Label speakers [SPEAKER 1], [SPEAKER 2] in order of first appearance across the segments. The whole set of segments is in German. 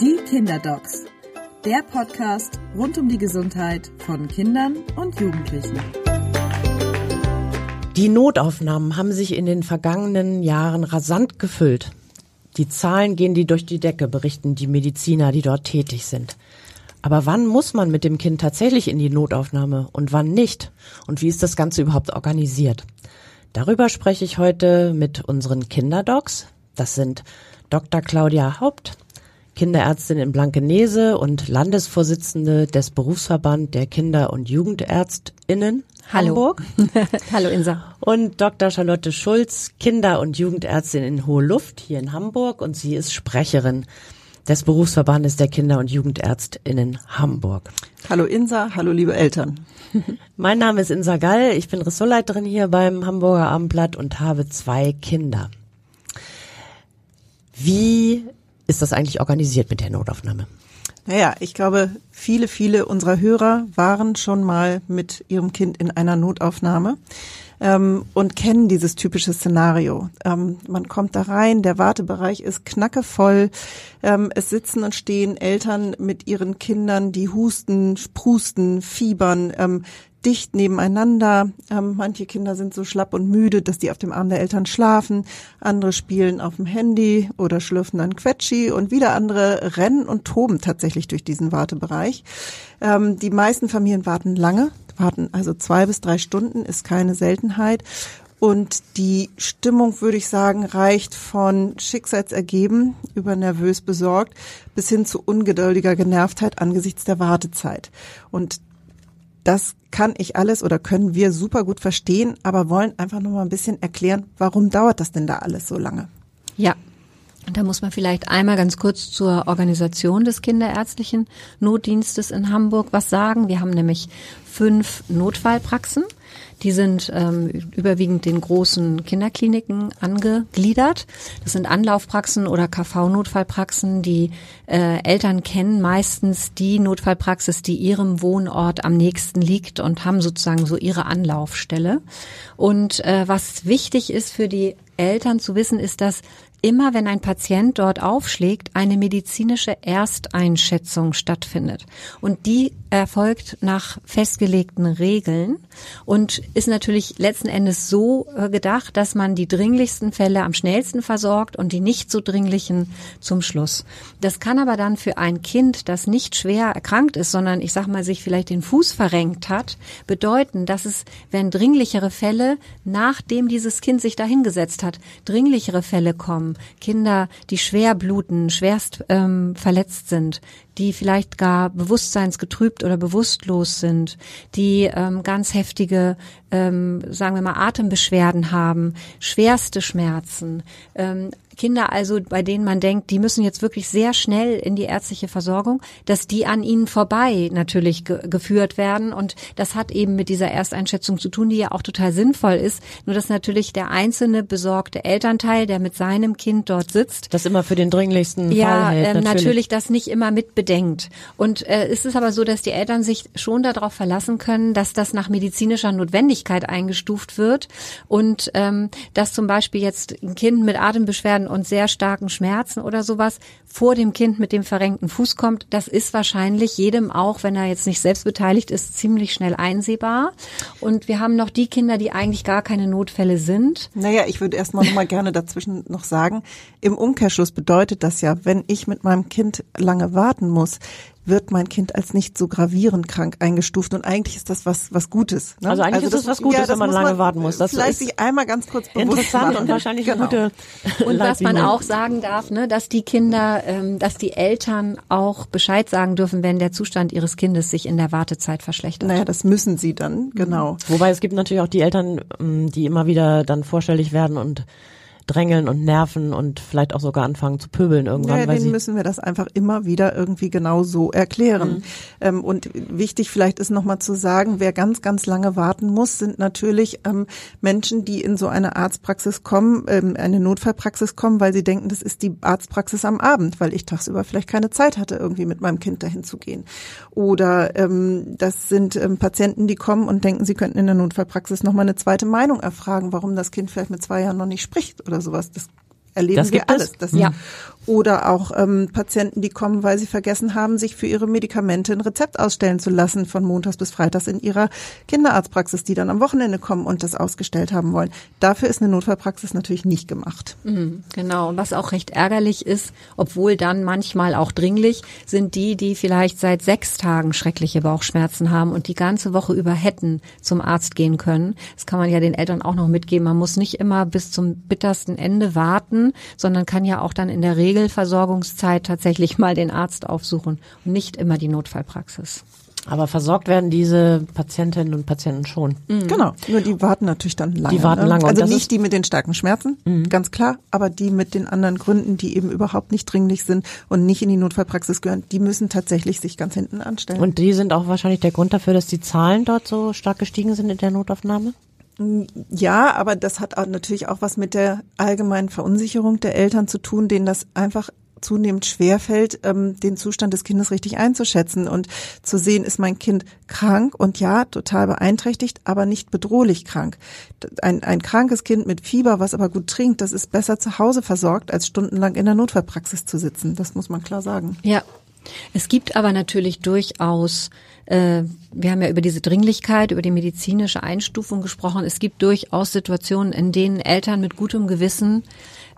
[SPEAKER 1] Die Kinderdocs. Der Podcast rund um die Gesundheit von Kindern und Jugendlichen.
[SPEAKER 2] Die Notaufnahmen haben sich in den vergangenen Jahren rasant gefüllt. Die Zahlen gehen die durch die Decke, berichten die Mediziner, die dort tätig sind. Aber wann muss man mit dem Kind tatsächlich in die Notaufnahme und wann nicht? Und wie ist das Ganze überhaupt organisiert? Darüber spreche ich heute mit unseren Kinderdocs. Das sind Dr. Claudia Haupt, Kinderärztin in Blankenese und Landesvorsitzende des Berufsverband der Kinder- und Jugendärztinnen
[SPEAKER 3] Hallo.
[SPEAKER 2] Hamburg.
[SPEAKER 3] Hallo Insa.
[SPEAKER 2] Und Dr. Charlotte Schulz, Kinder- und Jugendärztin in Hohe Luft hier in Hamburg und sie ist Sprecherin des Berufsverbandes der Kinder- und Jugendärztinnen Hamburg.
[SPEAKER 4] Hallo Insa, hallo liebe Eltern.
[SPEAKER 2] Mein Name ist Insa Gall, ich bin Ressortleiterin hier beim Hamburger Abendblatt und habe zwei Kinder. Wie ist das eigentlich organisiert mit der Notaufnahme?
[SPEAKER 4] Naja, ich glaube, viele, viele unserer Hörer waren schon mal mit ihrem Kind in einer Notaufnahme ähm, und kennen dieses typische Szenario. Ähm, man kommt da rein, der Wartebereich ist knackevoll, ähm, es sitzen und stehen Eltern mit ihren Kindern, die husten, sprusten, fiebern, ähm, dicht nebeneinander. Ähm, manche Kinder sind so schlapp und müde, dass die auf dem Arm der Eltern schlafen. Andere spielen auf dem Handy oder schlürfen dann Quetschi und wieder andere rennen und toben tatsächlich durch diesen Wartebereich. Ähm, die meisten Familien warten lange, warten also zwei bis drei Stunden, ist keine Seltenheit. Und die Stimmung, würde ich sagen, reicht von Schicksalsergeben über nervös besorgt bis hin zu ungeduldiger Genervtheit angesichts der Wartezeit. Und das kann ich alles oder können wir super gut verstehen, aber wollen einfach noch mal ein bisschen erklären, warum dauert das denn da alles so lange?
[SPEAKER 3] Ja. Und da muss man vielleicht einmal ganz kurz zur Organisation des kinderärztlichen Notdienstes in Hamburg was sagen. Wir haben nämlich fünf Notfallpraxen. Die sind ähm, überwiegend den großen Kinderkliniken angegliedert. Das sind Anlaufpraxen oder KV-Notfallpraxen. Die äh, Eltern kennen meistens die Notfallpraxis, die ihrem Wohnort am nächsten liegt und haben sozusagen so ihre Anlaufstelle. Und äh, was wichtig ist für die Eltern zu wissen, ist, dass immer wenn ein Patient dort aufschlägt, eine medizinische Ersteinschätzung stattfindet. Und die erfolgt nach festgelegten Regeln und ist natürlich letzten Endes so äh, gedacht, dass man die dringlichsten Fälle am schnellsten versorgt und die nicht so dringlichen zum Schluss. Das kann aber dann für ein Kind, das nicht schwer erkrankt ist, sondern ich sag mal sich vielleicht den Fuß verrenkt hat, bedeuten, dass es, wenn dringlichere Fälle, nachdem dieses Kind sich dahingesetzt hat, dringlichere Fälle kommen, Kinder, die schwer bluten, schwerst ähm, verletzt sind, die vielleicht gar bewusstseinsgetrübt oder bewusstlos sind, die ähm, ganz heftige, ähm, sagen wir mal, Atembeschwerden haben, schwerste Schmerzen, ähm, Kinder also, bei denen man denkt, die müssen jetzt wirklich sehr schnell in die ärztliche Versorgung, dass die an ihnen vorbei natürlich ge geführt werden. Und das hat eben mit dieser Ersteinschätzung zu tun, die ja auch total sinnvoll ist. Nur dass natürlich der einzelne besorgte Elternteil, der mit seinem Kind dort sitzt,
[SPEAKER 2] Das immer für den dringlichsten
[SPEAKER 3] ja,
[SPEAKER 2] Fall hält.
[SPEAKER 3] ähm, natürlich. das nicht immer mit bedenkt. Und äh, es ist aber so, dass die Eltern sich schon darauf verlassen können, dass das nach medizinischer Notwendigkeit eingestuft wird und ähm, dass zum Beispiel jetzt ein Kind mit Atembeschwerden und sehr starken Schmerzen oder sowas vor dem Kind mit dem verrenkten Fuß kommt, das ist wahrscheinlich jedem auch, wenn er jetzt nicht selbst beteiligt ist, ziemlich schnell einsehbar. Und wir haben noch die Kinder, die eigentlich gar keine Notfälle sind.
[SPEAKER 4] Naja, ich würde erstmal noch mal gerne dazwischen noch sagen, im Umkehrschluss bedeutet das ja, wenn ich mit meinem Kind lange warten muss, wird mein Kind als nicht so gravierend krank eingestuft und eigentlich ist das was was Gutes. Ne?
[SPEAKER 2] Also eigentlich ist das was Gutes, wenn man lange warten muss. Das
[SPEAKER 4] vielleicht
[SPEAKER 2] ist
[SPEAKER 4] sich einmal ganz kurz bewusst
[SPEAKER 2] Interessant
[SPEAKER 4] machen.
[SPEAKER 2] und wahrscheinlich
[SPEAKER 4] genau.
[SPEAKER 2] eine gute
[SPEAKER 3] Und was man auch sagen darf, ne, dass die Kinder, ähm, dass die Eltern auch Bescheid sagen dürfen, wenn der Zustand ihres Kindes sich in der Wartezeit verschlechtert.
[SPEAKER 4] Naja, das müssen sie dann, genau.
[SPEAKER 2] Wobei es gibt natürlich auch die Eltern, ähm, die immer wieder dann vorstellig werden und drängeln und nerven und vielleicht auch sogar anfangen zu pöbeln irgendwann,
[SPEAKER 4] Ja, denen müssen wir das einfach immer wieder irgendwie genau so erklären.
[SPEAKER 2] Mhm.
[SPEAKER 4] Ähm, und wichtig vielleicht ist nochmal zu sagen, wer ganz, ganz lange warten muss, sind natürlich ähm, Menschen, die in so eine Arztpraxis kommen, ähm, eine Notfallpraxis kommen, weil sie denken, das ist die Arztpraxis am Abend, weil ich tagsüber vielleicht keine Zeit hatte, irgendwie mit meinem Kind dahin zu gehen. Oder ähm, das sind ähm, Patienten, die kommen und denken, sie könnten in der Notfallpraxis nochmal eine zweite Meinung erfragen, warum das Kind vielleicht mit zwei Jahren noch nicht spricht oder sowas. Das erleben
[SPEAKER 2] Das
[SPEAKER 4] wir alles. Das,
[SPEAKER 3] Ja.
[SPEAKER 4] Oder auch ähm, Patienten, die kommen, weil sie vergessen haben, sich für ihre Medikamente ein Rezept ausstellen zu lassen von montags bis freitags in ihrer Kinderarztpraxis, die dann am Wochenende kommen und das ausgestellt haben wollen. Dafür ist eine Notfallpraxis natürlich nicht gemacht.
[SPEAKER 3] Genau, und was auch recht ärgerlich ist, obwohl dann manchmal auch dringlich, sind die, die vielleicht seit sechs Tagen schreckliche Bauchschmerzen haben und die ganze Woche über hätten zum Arzt gehen können. Das kann man ja den Eltern auch noch mitgeben. Man muss nicht immer bis zum bittersten Ende warten, sondern kann ja auch dann in der Regelversorgungszeit tatsächlich mal den Arzt aufsuchen und nicht immer die Notfallpraxis.
[SPEAKER 2] Aber versorgt werden diese Patientinnen und Patienten schon.
[SPEAKER 4] Genau. Nur die warten natürlich dann lange.
[SPEAKER 2] Die warten
[SPEAKER 4] ne?
[SPEAKER 2] lange und
[SPEAKER 4] Also nicht die mit den starken Schmerzen, ganz klar, aber die mit den anderen Gründen, die eben überhaupt nicht dringlich sind und nicht in die Notfallpraxis gehören, die müssen tatsächlich sich ganz hinten anstellen.
[SPEAKER 2] Und die sind auch wahrscheinlich der Grund dafür, dass die Zahlen dort so stark gestiegen sind in der Notaufnahme?
[SPEAKER 4] Ja, aber das hat natürlich auch was mit der allgemeinen Verunsicherung der Eltern zu tun, denen das einfach zunehmend schwerfällt, ähm, den Zustand des Kindes richtig einzuschätzen und zu sehen, ist mein Kind krank und ja, total beeinträchtigt, aber nicht bedrohlich krank. Ein, ein krankes Kind mit Fieber, was aber gut trinkt, das ist besser zu Hause versorgt, als stundenlang in der Notfallpraxis zu sitzen. Das muss man klar sagen.
[SPEAKER 3] Ja. Es gibt aber natürlich durchaus, wir haben ja über diese Dringlichkeit, über die medizinische Einstufung gesprochen. Es gibt durchaus Situationen, in denen Eltern mit gutem Gewissen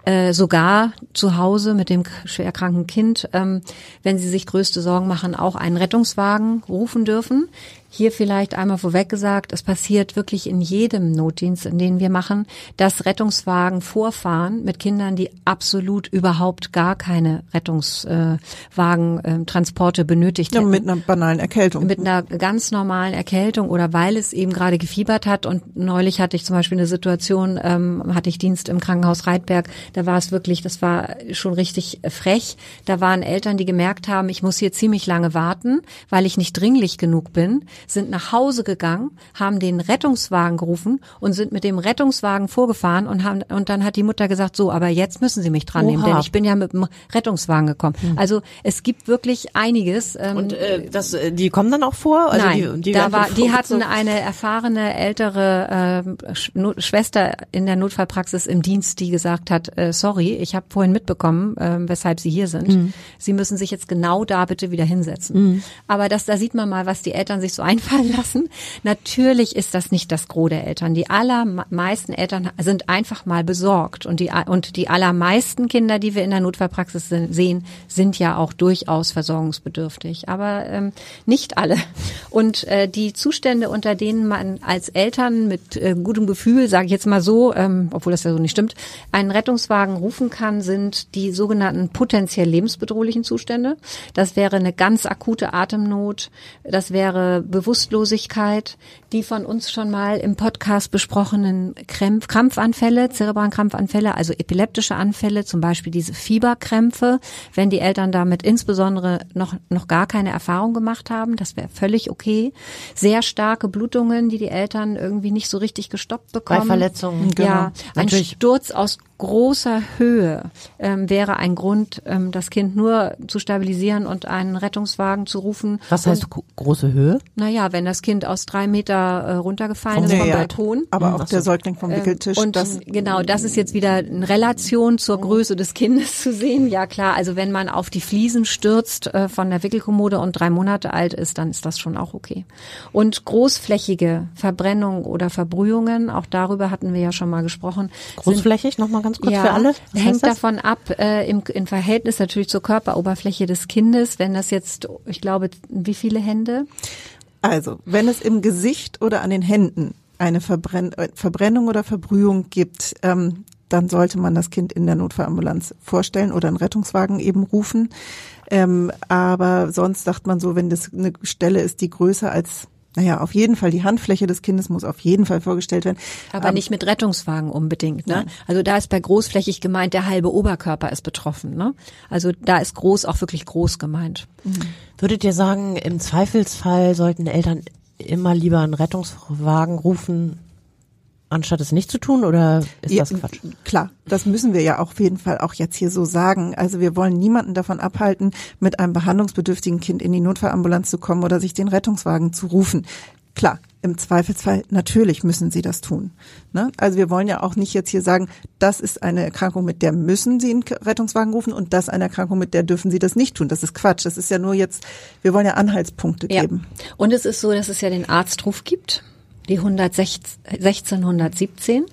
[SPEAKER 3] äh, sogar zu Hause mit dem schwerkranken Kind, ähm, wenn sie sich größte Sorgen machen, auch einen Rettungswagen rufen dürfen. Hier vielleicht einmal vorweg gesagt, es passiert wirklich in jedem Notdienst, in den wir machen, dass Rettungswagen vorfahren mit Kindern, die absolut überhaupt gar keine Rettungswagen, äh, benötigt
[SPEAKER 4] Ja,
[SPEAKER 3] hätten
[SPEAKER 4] mit einer banalen Erkältung.
[SPEAKER 3] mit einer ganz normalen Erkältung oder weil es eben gerade gefiebert hat. Und neulich hatte ich zum Beispiel eine Situation, ähm, hatte ich Dienst im Krankenhaus Reitberg, da war es wirklich, das war schon richtig frech. Da waren Eltern, die gemerkt haben, ich muss hier ziemlich lange warten, weil ich nicht dringlich genug bin, sind nach Hause gegangen, haben den Rettungswagen gerufen und sind mit dem Rettungswagen vorgefahren und haben, und dann hat die Mutter gesagt, so, aber jetzt müssen Sie mich dran nehmen, denn ich bin ja mit dem Rettungswagen gekommen. Also es gibt wirklich einiges. Ähm,
[SPEAKER 2] Und äh, das, äh, die kommen dann auch vor? Also
[SPEAKER 3] Nein,
[SPEAKER 2] die, die
[SPEAKER 3] da war, die hatten eine erfahrene ältere Sch Not Schwester in der Notfallpraxis im Dienst, die gesagt hat, äh, sorry, ich habe vorhin mitbekommen, ähm, weshalb Sie hier sind.
[SPEAKER 2] Mhm.
[SPEAKER 3] Sie müssen sich jetzt genau da bitte wieder hinsetzen. Aber das, da sieht man mal, was die Eltern sich so einfallen lassen. Natürlich ist das nicht das Gros der Eltern. Die allermeisten Eltern sind einfach mal besorgt und die und die allermeisten Kinder, die wir in der Notfallpraxis se- sehen, sind ja auch durchaus versorgungsbedürftig, aber ähm, nicht alle. Und äh, die Zustände, unter denen man als Eltern mit äh, gutem Gefühl, sage ich jetzt mal so, ähm, obwohl das ja so nicht stimmt, einen Rettungswagen rufen kann, sind die sogenannten potenziell lebensbedrohlichen Zustände. Das wäre eine ganz akute Atemnot, das wäre Bewusstlosigkeit, die von uns schon mal im Podcast besprochenen Krämpf, Krampfanfälle, zerebralen Krampfanfälle, also epileptische Anfälle, zum Beispiel diese Fieberkrämpfe, wenn die Eltern damit insbesondere noch, noch gar keine Erfahrung gemacht haben, das wäre völlig okay. Sehr starke Blutungen, die die Eltern irgendwie nicht so richtig gestoppt bekommen.
[SPEAKER 2] Bei Verletzungen,
[SPEAKER 3] Ja,
[SPEAKER 2] genau.
[SPEAKER 3] ein
[SPEAKER 2] Natürlich.
[SPEAKER 3] Sturz aus großer Höhe ähm, wäre ein Grund, ähm, das Kind nur zu stabilisieren und einen Rettungswagen zu rufen.
[SPEAKER 2] Was heißt gro- große Höhe?
[SPEAKER 3] Naja, wenn das Kind aus drei Meter äh, runtergefallen ist
[SPEAKER 4] Ja,
[SPEAKER 3] vom
[SPEAKER 4] ja.
[SPEAKER 3] Balkon.
[SPEAKER 4] Aber
[SPEAKER 2] Hm,
[SPEAKER 4] auch der Säugling vom Wickeltisch,
[SPEAKER 3] Und
[SPEAKER 4] das
[SPEAKER 3] genau, das ist jetzt wieder in Relation zur Größe des Kindes zu sehen. Ja klar, also wenn man auf die Fliesen stürzt äh, von der Wickelkommode und drei Monate alt ist, dann ist das schon auch okay. Und großflächige Verbrennung oder Verbrühungen, auch darüber hatten wir ja schon mal gesprochen.
[SPEAKER 2] Großflächig, nochmal ganz kurz
[SPEAKER 3] ja,
[SPEAKER 2] für alle. Was
[SPEAKER 3] hängt davon ab, äh, im, im Verhältnis natürlich zur Körperoberfläche des Kindes. Wenn das jetzt, ich glaube, wie viele Hände?
[SPEAKER 4] Also, wenn es im Gesicht oder an den Händen eine Verbrenn äh, Verbrennung oder Verbrühung gibt, ähm, dann sollte man das Kind in der Notfallambulanz vorstellen oder einen Rettungswagen eben rufen. Ähm, aber sonst sagt man so, wenn das eine Stelle ist, die größer als, naja, auf jeden Fall die Handfläche des Kindes muss auf jeden Fall vorgestellt werden.
[SPEAKER 3] Aber nicht mit Rettungswagen unbedingt. Ne? Also da ist bei großflächig gemeint, der halbe Oberkörper ist betroffen. Ne? Also da ist groß auch wirklich groß gemeint.
[SPEAKER 2] Würdet ihr sagen, im Zweifelsfall sollten Eltern immer lieber einen Rettungswagen rufen, anstatt es nicht zu tun, oder ist
[SPEAKER 4] Ja,
[SPEAKER 2] das Quatsch?
[SPEAKER 4] Klar, das müssen wir ja auch auf jeden Fall auch jetzt hier so sagen. Also wir wollen niemanden davon abhalten, mit einem behandlungsbedürftigen Kind in die Notfallambulanz zu kommen oder sich den Rettungswagen zu rufen. klar, im Zweifelsfall natürlich müssen sie das tun. Ne? Also wir wollen ja auch nicht jetzt hier sagen, das ist eine Erkrankung, mit der müssen sie einen Rettungswagen rufen und das eine Erkrankung, mit der dürfen sie das nicht tun. Das ist Quatsch. Das ist ja nur jetzt, wir wollen ja Anhaltspunkte
[SPEAKER 3] Ja.
[SPEAKER 4] geben.
[SPEAKER 3] Und es ist so, dass es ja den Arztruf gibt, die 116, 117.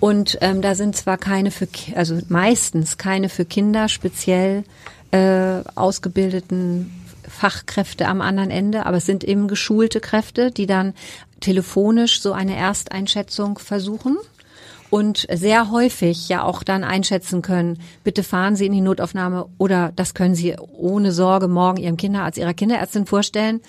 [SPEAKER 3] Und ähm, da sind zwar keine für, also meistens keine für Kinder speziell äh, ausgebildeten Fachkräfte am anderen Ende, aber es sind eben geschulte Kräfte, die dann telefonisch so eine Ersteinschätzung versuchen und sehr häufig ja auch dann einschätzen können, bitte fahren Sie in die Notaufnahme oder das können Sie ohne Sorge morgen Ihrem Kinderarzt, Ihrer Kinderärztin vorstellen.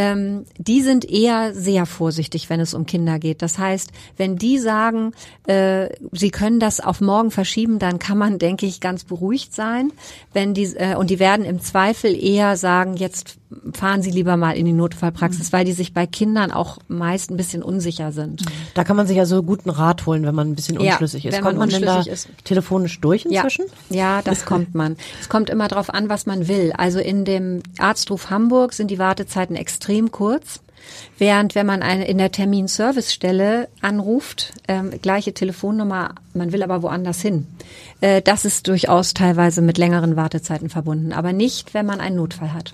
[SPEAKER 3] Ähm, die sind eher sehr vorsichtig, wenn es um Kinder geht. Das heißt, wenn die sagen, äh, sie können das auf morgen verschieben, dann kann man, denke ich, ganz beruhigt sein. Wenn die äh, und die werden im Zweifel eher sagen, jetzt fahren Sie lieber mal in die Notfallpraxis, weil die sich bei Kindern auch meist ein bisschen unsicher sind.
[SPEAKER 2] Da kann man sich also guten Rat holen, wenn man ein bisschen
[SPEAKER 3] Ja,
[SPEAKER 2] unschlüssig ist.
[SPEAKER 3] wenn
[SPEAKER 2] Kommt
[SPEAKER 3] man
[SPEAKER 2] man, denn da
[SPEAKER 3] ist.
[SPEAKER 2] telefonisch durch
[SPEAKER 3] Ja,
[SPEAKER 2] inzwischen?
[SPEAKER 3] ja, das kommt man. Es kommt immer darauf an, was man will. Also in dem Arztruf Hamburg sind die Wartezeiten extrem kurz. Während wenn man eine, in der Terminservicestelle anruft, ähm, gleiche Telefonnummer, man will aber woanders hin. Äh, das ist durchaus teilweise mit längeren Wartezeiten verbunden, aber nicht, wenn man einen Notfall hat.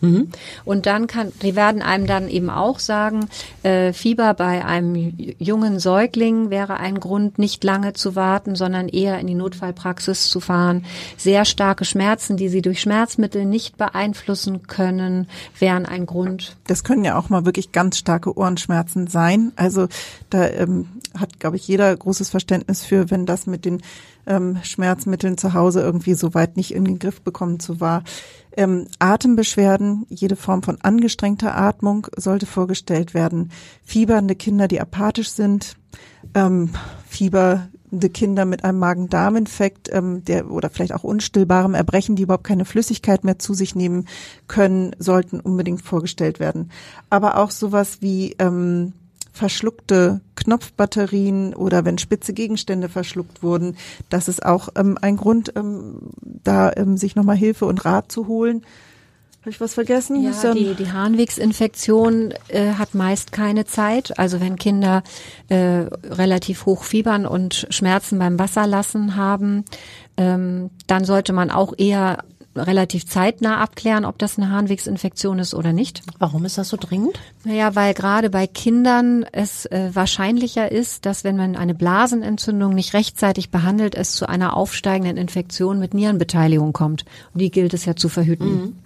[SPEAKER 3] Und dann kann, die werden einem dann eben auch sagen, äh, Fieber bei einem jungen Säugling wäre ein Grund, nicht lange zu warten, sondern eher in die Notfallpraxis zu fahren. Sehr starke Schmerzen, die sie durch Schmerzmittel nicht beeinflussen können, wären ein Grund.
[SPEAKER 4] Das können ja auch mal wirklich ganz starke Ohrenschmerzen sein. Also da ähm, hat, glaube ich, jeder großes Verständnis für, wenn das mit den ähm, Schmerzmitteln zu Hause irgendwie so weit nicht in den Griff bekommen zu war. Ähm, Atembeschwerden, jede Form von angestrengter Atmung sollte vorgestellt werden. Fiebernde Kinder, die apathisch sind, ähm, fiebernde Kinder mit einem Magen-Darm-Infekt, ähm, der oder vielleicht auch unstillbarem Erbrechen, die überhaupt keine Flüssigkeit mehr zu sich nehmen können, sollten unbedingt vorgestellt werden. Aber auch sowas wie ähm, verschluckte Knopfbatterien oder wenn spitze Gegenstände verschluckt wurden, das ist auch ähm, ein Grund, ähm, da ähm, sich nochmal Hilfe und Rat zu holen. Habe ich was vergessen?
[SPEAKER 3] Ja, die, die Harnwegsinfektion äh, hat meist keine Zeit. Also wenn Kinder äh, relativ hoch fiebern und Schmerzen beim Wasserlassen haben, ähm, dann sollte man auch eher relativ zeitnah abklären, ob das eine Harnwegsinfektion ist oder nicht.
[SPEAKER 2] Warum ist das so dringend?
[SPEAKER 3] Naja, weil gerade bei Kindern es äh, wahrscheinlicher ist, dass wenn man eine Blasenentzündung nicht rechtzeitig behandelt, es zu einer aufsteigenden Infektion mit Nierenbeteiligung kommt. Und die gilt es ja zu verhüten.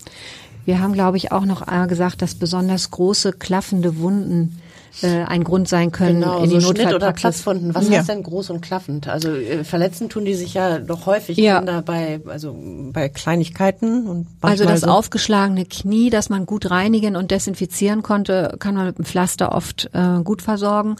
[SPEAKER 3] Wir haben, glaube ich, auch noch einmal gesagt, dass besonders große klaffende Wunden äh, ein Grund sein können
[SPEAKER 2] Genau,
[SPEAKER 3] in die
[SPEAKER 2] so Schnitt- oder
[SPEAKER 3] Notfallpraxis.
[SPEAKER 2] Platzwunden. Was
[SPEAKER 4] Ja.
[SPEAKER 2] heißt denn groß und klaffend? Also äh, verletzen tun die sich ja doch häufig
[SPEAKER 3] Ja.
[SPEAKER 2] Kinder bei also bei Kleinigkeiten und
[SPEAKER 3] Also das
[SPEAKER 2] so.
[SPEAKER 3] aufgeschlagene Knie, das man gut reinigen und desinfizieren konnte, kann man mit einem Pflaster oft äh, gut versorgen.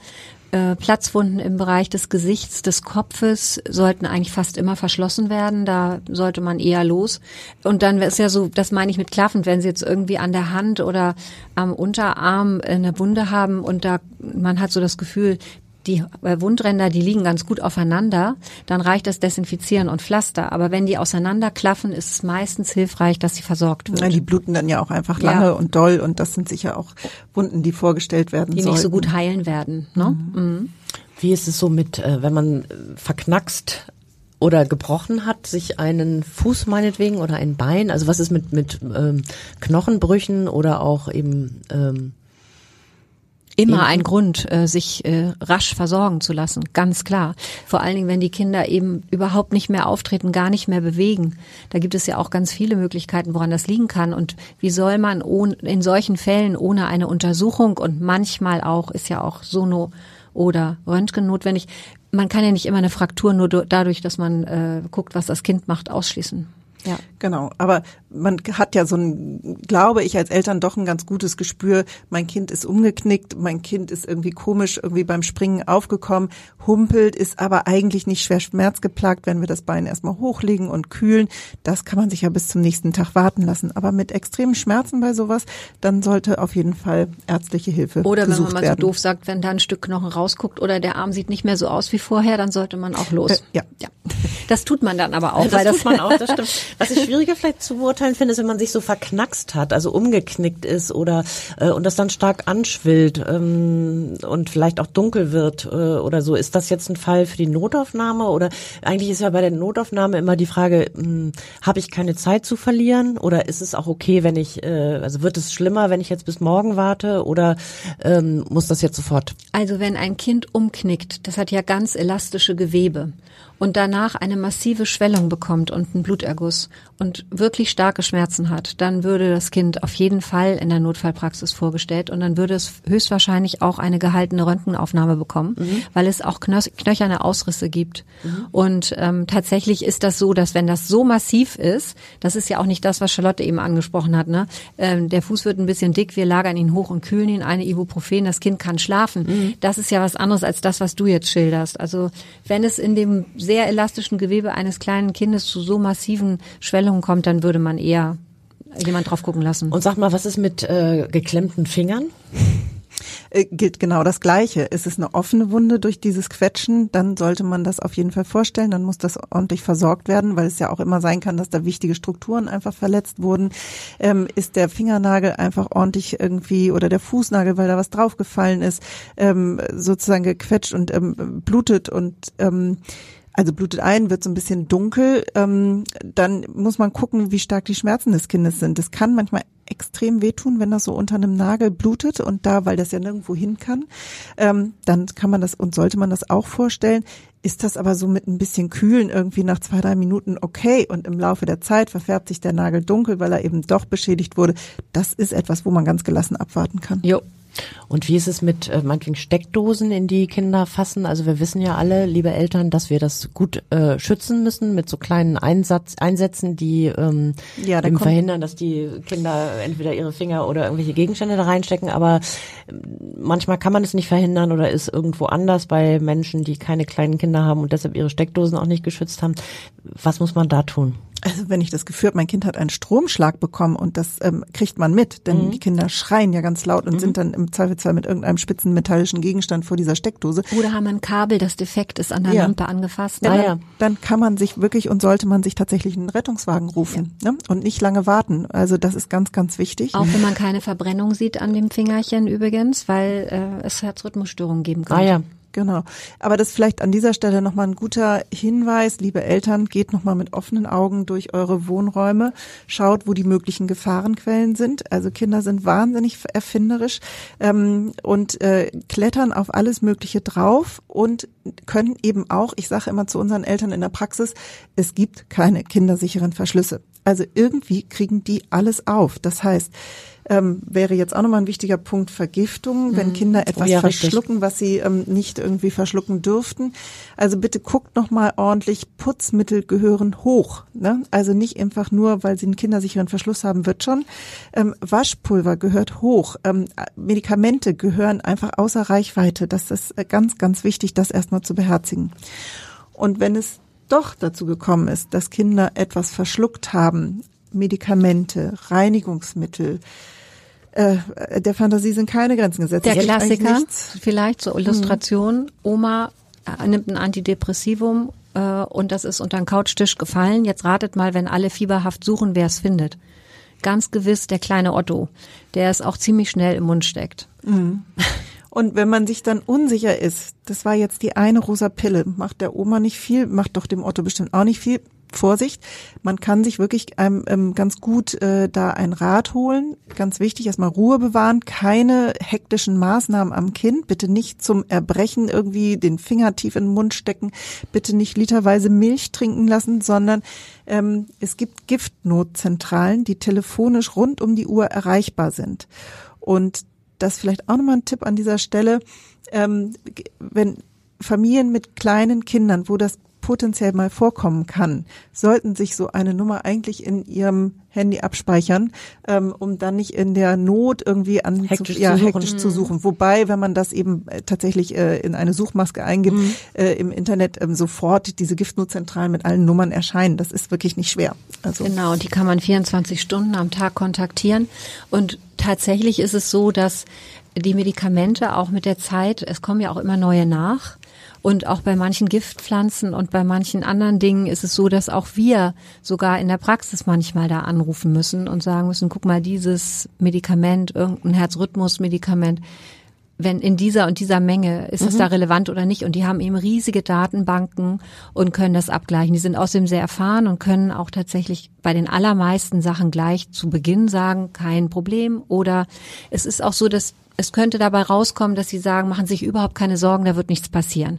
[SPEAKER 3] Äh, Platzwunden im Bereich des Gesichts, des Kopfes sollten eigentlich fast immer verschlossen werden. Da sollte man eher los. Und dann ist ja so, das meine ich mit klaffend, wenn Sie jetzt irgendwie an der Hand oder am Unterarm eine Wunde haben und da man hat so das Gefühl, die äh, Wundränder, die liegen ganz gut aufeinander, dann reicht das Desinfizieren und Pflaster. Aber wenn die auseinanderklaffen, ist es meistens hilfreich, dass sie versorgt wird.
[SPEAKER 4] Ja, die bluten dann ja auch einfach
[SPEAKER 3] Ja.
[SPEAKER 4] lange und doll und das sind sicher auch Wunden, die vorgestellt werden
[SPEAKER 3] die
[SPEAKER 4] sollten.
[SPEAKER 3] nicht so gut heilen werden. Ne? Mhm.
[SPEAKER 2] Wie ist es so mit, äh, wenn man äh, verknackst oder gebrochen hat, sich einen Fuß meinetwegen oder ein Bein? Also was ist mit mit ähm, Knochenbrüchen oder auch eben ähm,
[SPEAKER 3] Immer ein Grund, äh, sich äh, rasch versorgen zu lassen, ganz klar. Vor allen Dingen, wenn die Kinder eben überhaupt nicht mehr auftreten, gar nicht mehr bewegen. Da gibt es ja auch ganz viele Möglichkeiten, woran das liegen kann. Und wie soll man in solchen Fällen ohne eine Untersuchung und manchmal auch ist ja auch Sono oder Röntgen notwendig. Man kann ja nicht immer eine Fraktur nur dadurch, dass man äh, guckt, was das Kind macht, ausschließen. Ja.
[SPEAKER 4] Genau, aber man hat ja so ein, glaube ich, als Eltern doch ein ganz gutes Gespür, mein Kind ist umgeknickt, mein Kind ist irgendwie komisch irgendwie beim Springen aufgekommen, humpelt, ist aber eigentlich nicht schwer schmerzgeplagt, wenn wir das Bein erstmal hochlegen und kühlen. Das kann man sich ja bis zum nächsten Tag warten lassen. Aber mit extremen Schmerzen bei sowas, dann sollte auf jeden Fall ärztliche Hilfe
[SPEAKER 3] Oder wenn
[SPEAKER 4] gesucht
[SPEAKER 3] man mal
[SPEAKER 4] werden.
[SPEAKER 3] so doof sagt, wenn da ein Stück Knochen rausguckt oder der Arm sieht nicht mehr so aus wie vorher, dann sollte man auch los.
[SPEAKER 4] Äh, ja.
[SPEAKER 3] ja. Das tut man dann aber auch,
[SPEAKER 2] das
[SPEAKER 3] weil das
[SPEAKER 2] tut man auch, das stimmt. Was ich schwieriger vielleicht zu beurteilen finde, ist, wenn man sich so verknackst hat, also umgeknickt ist oder äh, und das dann stark anschwillt ähm, und vielleicht auch dunkel wird äh, oder so. Ist das jetzt ein Fall für die Notaufnahme oder eigentlich ist ja bei der Notaufnahme immer die Frage, hm, habe ich keine Zeit zu verlieren oder ist es auch okay, wenn ich, äh, also wird es schlimmer, wenn ich jetzt bis morgen warte oder ähm, muss das jetzt sofort?
[SPEAKER 3] Also wenn ein Kind umknickt, das hat ja ganz elastische Gewebe und danach eine massive Schwellung bekommt und einen Bluterguss und wirklich starke Schmerzen hat, dann würde das Kind auf jeden Fall in der Notfallpraxis vorgestellt und dann würde es höchstwahrscheinlich auch eine gehaltene Röntgenaufnahme bekommen, mhm. weil es auch knöcherne Ausrisse gibt. Mhm. Und ähm, tatsächlich ist das so, dass wenn das so massiv ist, das ist ja auch nicht das, was Charlotte eben angesprochen hat, ne? Ähm, der Fuß wird ein bisschen dick, wir lagern ihn hoch und kühlen ihn, eine Ibuprofen, das Kind kann schlafen. Mhm. Das ist ja was anderes als das, was du jetzt schilderst. Also wenn es in dem sehr elastischen Gewebe eines kleinen Kindes zu so massiven Schwellungen kommt, dann würde man eher jemand drauf gucken lassen.
[SPEAKER 2] Und sag mal, was ist mit äh, geklemmten Fingern?
[SPEAKER 4] Äh, gilt genau das Gleiche. Ist es eine offene Wunde durch dieses Quetschen, dann sollte man das auf jeden Fall vorstellen. Dann muss das ordentlich versorgt werden, weil es ja auch immer sein kann, dass da wichtige Strukturen einfach verletzt wurden. Ähm, ist der Fingernagel einfach ordentlich irgendwie oder der Fußnagel, weil da was draufgefallen ist, ähm, sozusagen gequetscht und ähm, blutet und ähm, also blutet ein, wird so ein bisschen dunkel, ähm, dann muss man gucken, wie stark die Schmerzen des Kindes sind. Das kann manchmal extrem wehtun, wenn das so unter einem Nagel blutet und da, weil das ja nirgendwo hin kann, ähm, dann kann man das und sollte man das auch vorstellen. Ist das aber so mit ein bisschen Kühlen irgendwie nach zwei, drei Minuten okay und im Laufe der Zeit verfärbt sich der Nagel dunkel, weil er eben doch beschädigt wurde. Das ist etwas, wo man ganz gelassen abwarten kann.
[SPEAKER 2] Jo, und wie ist es mit äh, manchen Steckdosen, in die Kinder fassen? Also wir wissen ja alle, liebe Eltern, dass wir das gut äh, schützen müssen mit so kleinen Einsatz, Einsätzen, die ähm, ja, eben verhindern, dass die Kinder entweder ihre Finger oder irgendwelche Gegenstände da reinstecken. Aber ähm, manchmal kann man es nicht verhindern oder ist irgendwo anders bei Menschen, die keine kleinen Kinder haben und deshalb ihre Steckdosen auch nicht geschützt haben. Was muss man da tun?
[SPEAKER 4] Also wenn ich das Gefühl habe, mein Kind hat einen Stromschlag bekommen und das ähm, kriegt man mit, denn mhm. die Kinder schreien ja ganz laut und mhm. sind dann im Zweifelsfall mit irgendeinem spitzen metallischen Gegenstand vor dieser Steckdose.
[SPEAKER 3] Oder haben ein Kabel, das defekt ist, an der ja. Lampe angefasst.
[SPEAKER 4] Ja, dann, dann kann man sich wirklich und sollte man sich tatsächlich einen Rettungswagen rufen ja. ne? und nicht lange warten. Also das ist ganz, ganz wichtig.
[SPEAKER 3] Auch wenn man keine Verbrennung sieht an dem Fingerchen übrigens, weil äh, es Herzrhythmusstörungen geben kann. Ah
[SPEAKER 4] ja, Genau. Aber das ist vielleicht an dieser Stelle nochmal ein guter Hinweis. Liebe Eltern, geht nochmal mit offenen Augen durch eure Wohnräume. Schaut, wo die möglichen Gefahrenquellen sind. Also Kinder sind wahnsinnig erfinderisch ähm, und äh, klettern auf alles Mögliche drauf und können eben auch, ich sage immer zu unseren Eltern in der Praxis, es gibt keine kindersicheren Verschlüsse. Also irgendwie kriegen die alles auf. Das heißt, ähm, wäre jetzt auch nochmal ein wichtiger Punkt Vergiftung, wenn mhm. Kinder etwas oh ja, verschlucken, richtig. was sie ähm, nicht irgendwie verschlucken dürften. Also bitte guckt nochmal ordentlich, Putzmittel gehören hoch. Ne? Also nicht einfach nur, weil sie einen kindersicheren Verschluss haben, wird schon. Ähm, Waschpulver gehört hoch. Ähm, Medikamente gehören einfach außer Reichweite. Das ist äh, ganz, ganz wichtig, das erstmal zu beherzigen. Und wenn es doch dazu gekommen ist, dass Kinder etwas verschluckt haben, Medikamente, Reinigungsmittel, äh, der Fantasie sind keine Grenzen gesetzt.
[SPEAKER 3] Der Klassiker, vielleicht zur Illustration, hm. Oma äh, nimmt ein Antidepressivum äh, und das ist unter den Couchtisch gefallen. Jetzt ratet mal, wenn alle fieberhaft suchen, wer es findet. Ganz gewiss der kleine Otto, der es auch ziemlich schnell im Mund steckt.
[SPEAKER 4] Mhm. Und wenn man sich dann unsicher ist, das war jetzt die eine rosa Pille, macht der Oma nicht viel, macht doch dem Otto bestimmt auch nicht viel, Vorsicht, man kann sich wirklich ähm, ähm, ganz gut äh, da ein Rat holen. Ganz wichtig, erstmal Ruhe bewahren, keine hektischen Maßnahmen am Kind, bitte nicht zum Erbrechen irgendwie den Finger tief in den Mund stecken, bitte nicht literweise Milch trinken lassen, sondern ähm, es gibt Giftnotzentralen, die telefonisch rund um die Uhr erreichbar sind. Und das vielleicht auch nochmal ein Tipp an dieser Stelle, ähm, wenn Familien mit kleinen Kindern, wo das potenziell mal vorkommen kann, sollten sich so eine Nummer eigentlich in ihrem Handy abspeichern, ähm, um dann nicht in der Not irgendwie an
[SPEAKER 2] hektisch,
[SPEAKER 4] zu, ja,
[SPEAKER 2] zu,
[SPEAKER 4] hektisch zu suchen. Wobei, wenn man das eben äh, tatsächlich äh, in eine Suchmaske eingibt, mhm. äh, im Internet ähm, sofort diese Giftnotzentralen mit allen Nummern erscheinen. Das ist wirklich nicht schwer.
[SPEAKER 3] Also genau, die kann man 24 Stunden am Tag kontaktieren. Und tatsächlich ist es so, dass die Medikamente auch mit der Zeit, es kommen ja auch immer neue nach, Und auch bei manchen Giftpflanzen und bei manchen anderen Dingen ist es so, dass auch wir sogar in der Praxis manchmal da anrufen müssen und sagen müssen, guck mal, dieses Medikament, irgendein Herzrhythmusmedikament, wenn in dieser und dieser Menge ist es da
[SPEAKER 2] Mhm.
[SPEAKER 3] relevant oder nicht. Und die haben eben riesige Datenbanken und können das abgleichen. Die sind außerdem sehr erfahren und können auch tatsächlich bei den allermeisten Sachen gleich zu Beginn sagen, kein Problem. Oder es ist auch so, dass es könnte dabei rauskommen, dass sie sagen, machen sich überhaupt keine Sorgen, da wird nichts passieren.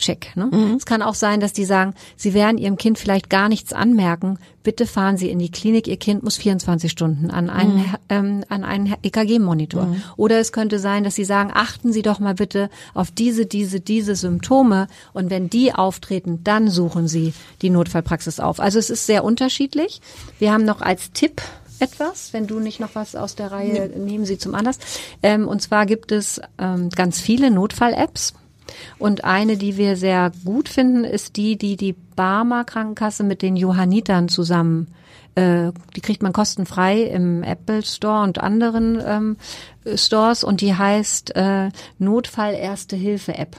[SPEAKER 3] Check. Ne?
[SPEAKER 2] Mhm.
[SPEAKER 3] Es kann auch sein, dass die sagen, sie werden ihrem Kind vielleicht gar nichts anmerken. Bitte fahren Sie in die Klinik. Ihr Kind muss 24 Stunden an einen,
[SPEAKER 2] Mhm.
[SPEAKER 3] ähm, an einen EKG-Monitor. Oder es könnte sein, dass Sie sagen, achten Sie doch mal bitte auf diese, diese, diese Symptome. Und wenn die auftreten, dann suchen Sie die Notfallpraxis auf. Also es ist sehr unterschiedlich. Wir haben noch als Tipp etwas, wenn du nicht noch was aus der Reihe, nehmen Sie zum Anlass. Ähm, und zwar gibt es ähm, ganz viele Notfall-Apps. Und eine, die wir sehr gut finden, ist die, die die Barmer Krankenkasse mit den Johannitern zusammen, äh, die kriegt man kostenfrei im Apple Store und anderen ähm, Stores und die heißt äh, Notfall Erste Hilfe App.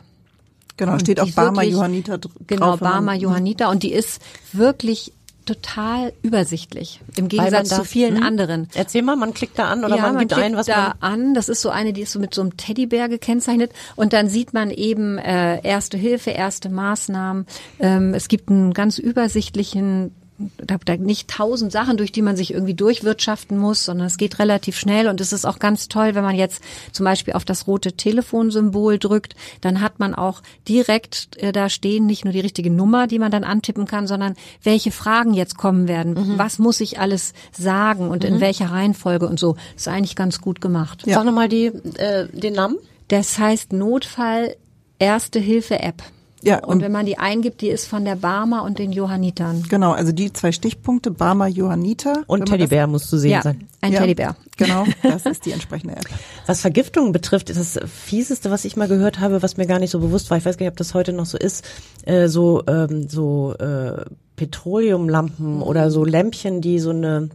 [SPEAKER 4] Genau,
[SPEAKER 3] Und
[SPEAKER 4] steht auch Barmer Johanniter
[SPEAKER 3] Genau,
[SPEAKER 4] drauf. man-
[SPEAKER 3] Barmer Johanniter und die ist wirklich total übersichtlich im Gegensatz zu vielen
[SPEAKER 2] Hm?
[SPEAKER 3] anderen.
[SPEAKER 2] Erzähl mal, man klickt da an oder
[SPEAKER 3] ja,
[SPEAKER 2] man
[SPEAKER 3] man
[SPEAKER 2] gibt ein, was
[SPEAKER 3] da
[SPEAKER 2] man
[SPEAKER 3] an. Das ist so eine, die ist so mit so einem Teddybär gekennzeichnet und dann sieht man eben äh, erste Hilfe, erste Maßnahmen. Ähm, es gibt einen ganz übersichtlichen da, da nicht tausend Sachen, durch die man sich irgendwie durchwirtschaften muss, sondern es geht relativ schnell und es ist auch ganz toll, wenn man jetzt zum Beispiel auf das rote Telefonsymbol drückt, dann hat man auch direkt äh, da stehen nicht nur die richtige Nummer, die man dann antippen kann, sondern welche Fragen jetzt kommen werden,
[SPEAKER 2] Mhm.
[SPEAKER 3] was muss ich alles sagen und in welcher Reihenfolge und so. Ist eigentlich ganz gut gemacht.
[SPEAKER 2] Sag nochmal die, äh, den Namen.
[SPEAKER 3] Das heißt Notfall Erste Hilfe App.
[SPEAKER 4] Ja,
[SPEAKER 3] Und,
[SPEAKER 4] und
[SPEAKER 3] wenn man die eingibt, die ist von der Barmer und den Johannitern.
[SPEAKER 4] genau, also die zwei Stichpunkte, Barmer Johanniter.
[SPEAKER 2] Und Teddybär muss zu sehen
[SPEAKER 3] Ja,
[SPEAKER 2] sein.
[SPEAKER 3] ein
[SPEAKER 4] Ja.
[SPEAKER 3] Teddybär.
[SPEAKER 4] Genau, das ist die entsprechende App.
[SPEAKER 2] Was Vergiftungen betrifft, ist das fieseste, was ich mal gehört habe, was mir gar nicht so bewusst war. Ich weiß gar nicht, ob das heute noch so ist. Äh, so ähm, so äh, Petroleumlampen oder so Lämpchen, die so eine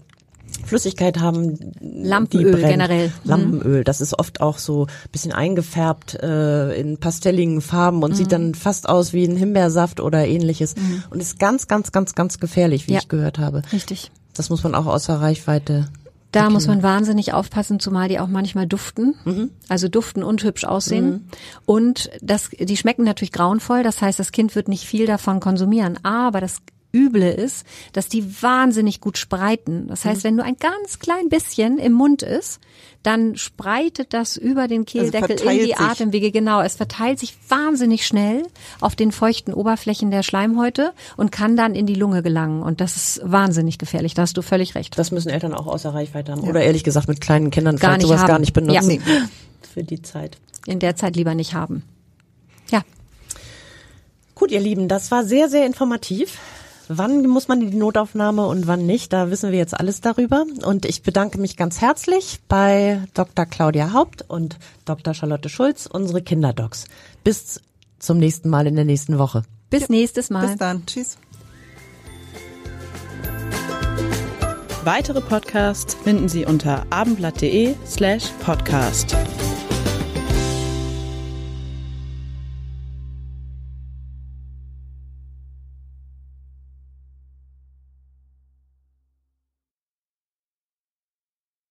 [SPEAKER 2] Flüssigkeit haben.
[SPEAKER 3] Lampenöl generell. Mhm.
[SPEAKER 2] Lampenöl, das ist oft auch so ein bisschen eingefärbt äh, in pastelligen Farben und
[SPEAKER 3] Mhm.
[SPEAKER 2] sieht dann fast aus wie ein Himbeersaft oder ähnliches und ist ganz, ganz, ganz, ganz gefährlich, wie
[SPEAKER 3] Ja.
[SPEAKER 2] ich gehört habe.
[SPEAKER 3] Richtig.
[SPEAKER 2] Das muss man auch außer Reichweite.
[SPEAKER 3] Da muss man wahnsinnig aufpassen, zumal die auch manchmal duften,
[SPEAKER 2] Mhm.
[SPEAKER 3] also duften und hübsch aussehen. Und das, die schmecken natürlich grauenvoll, das heißt, das Kind wird nicht viel davon konsumieren. Aber das Üble ist, dass die wahnsinnig gut spreiten. Das
[SPEAKER 2] Mhm.
[SPEAKER 3] heißt, wenn nur ein ganz klein bisschen im Mund ist, dann spreitet das über den Kehldeckel in
[SPEAKER 4] verteilt
[SPEAKER 3] die
[SPEAKER 4] sich.
[SPEAKER 3] Atemwege. Genau, es verteilt sich wahnsinnig schnell auf den feuchten Oberflächen der Schleimhäute und kann dann in die Lunge gelangen. Und das ist wahnsinnig gefährlich. Da hast du völlig recht.
[SPEAKER 2] Das müssen Eltern auch außer Reichweite haben. Oder ehrlich gesagt mit kleinen Kindern
[SPEAKER 3] Gar
[SPEAKER 2] sowas
[SPEAKER 3] haben.
[SPEAKER 2] gar nicht benutzen.
[SPEAKER 3] Ja.
[SPEAKER 2] Für die Zeit.
[SPEAKER 3] in der Zeit lieber nicht haben. Ja,
[SPEAKER 2] Gut, ihr Lieben, das war sehr, sehr informativ. Wann muss man in die Notaufnahme und wann nicht, da wissen wir jetzt alles darüber. Und ich bedanke mich ganz herzlich bei Dr. Claudia Haupt und Dr. Charlotte Schulz, unsere Kinderdocs. Bis zum nächsten Mal in der nächsten Woche.
[SPEAKER 3] bis nächstes Mal.
[SPEAKER 4] Bis dann. Tschüss.
[SPEAKER 1] Weitere Podcasts finden Sie unter abendblatt.de slash podcast.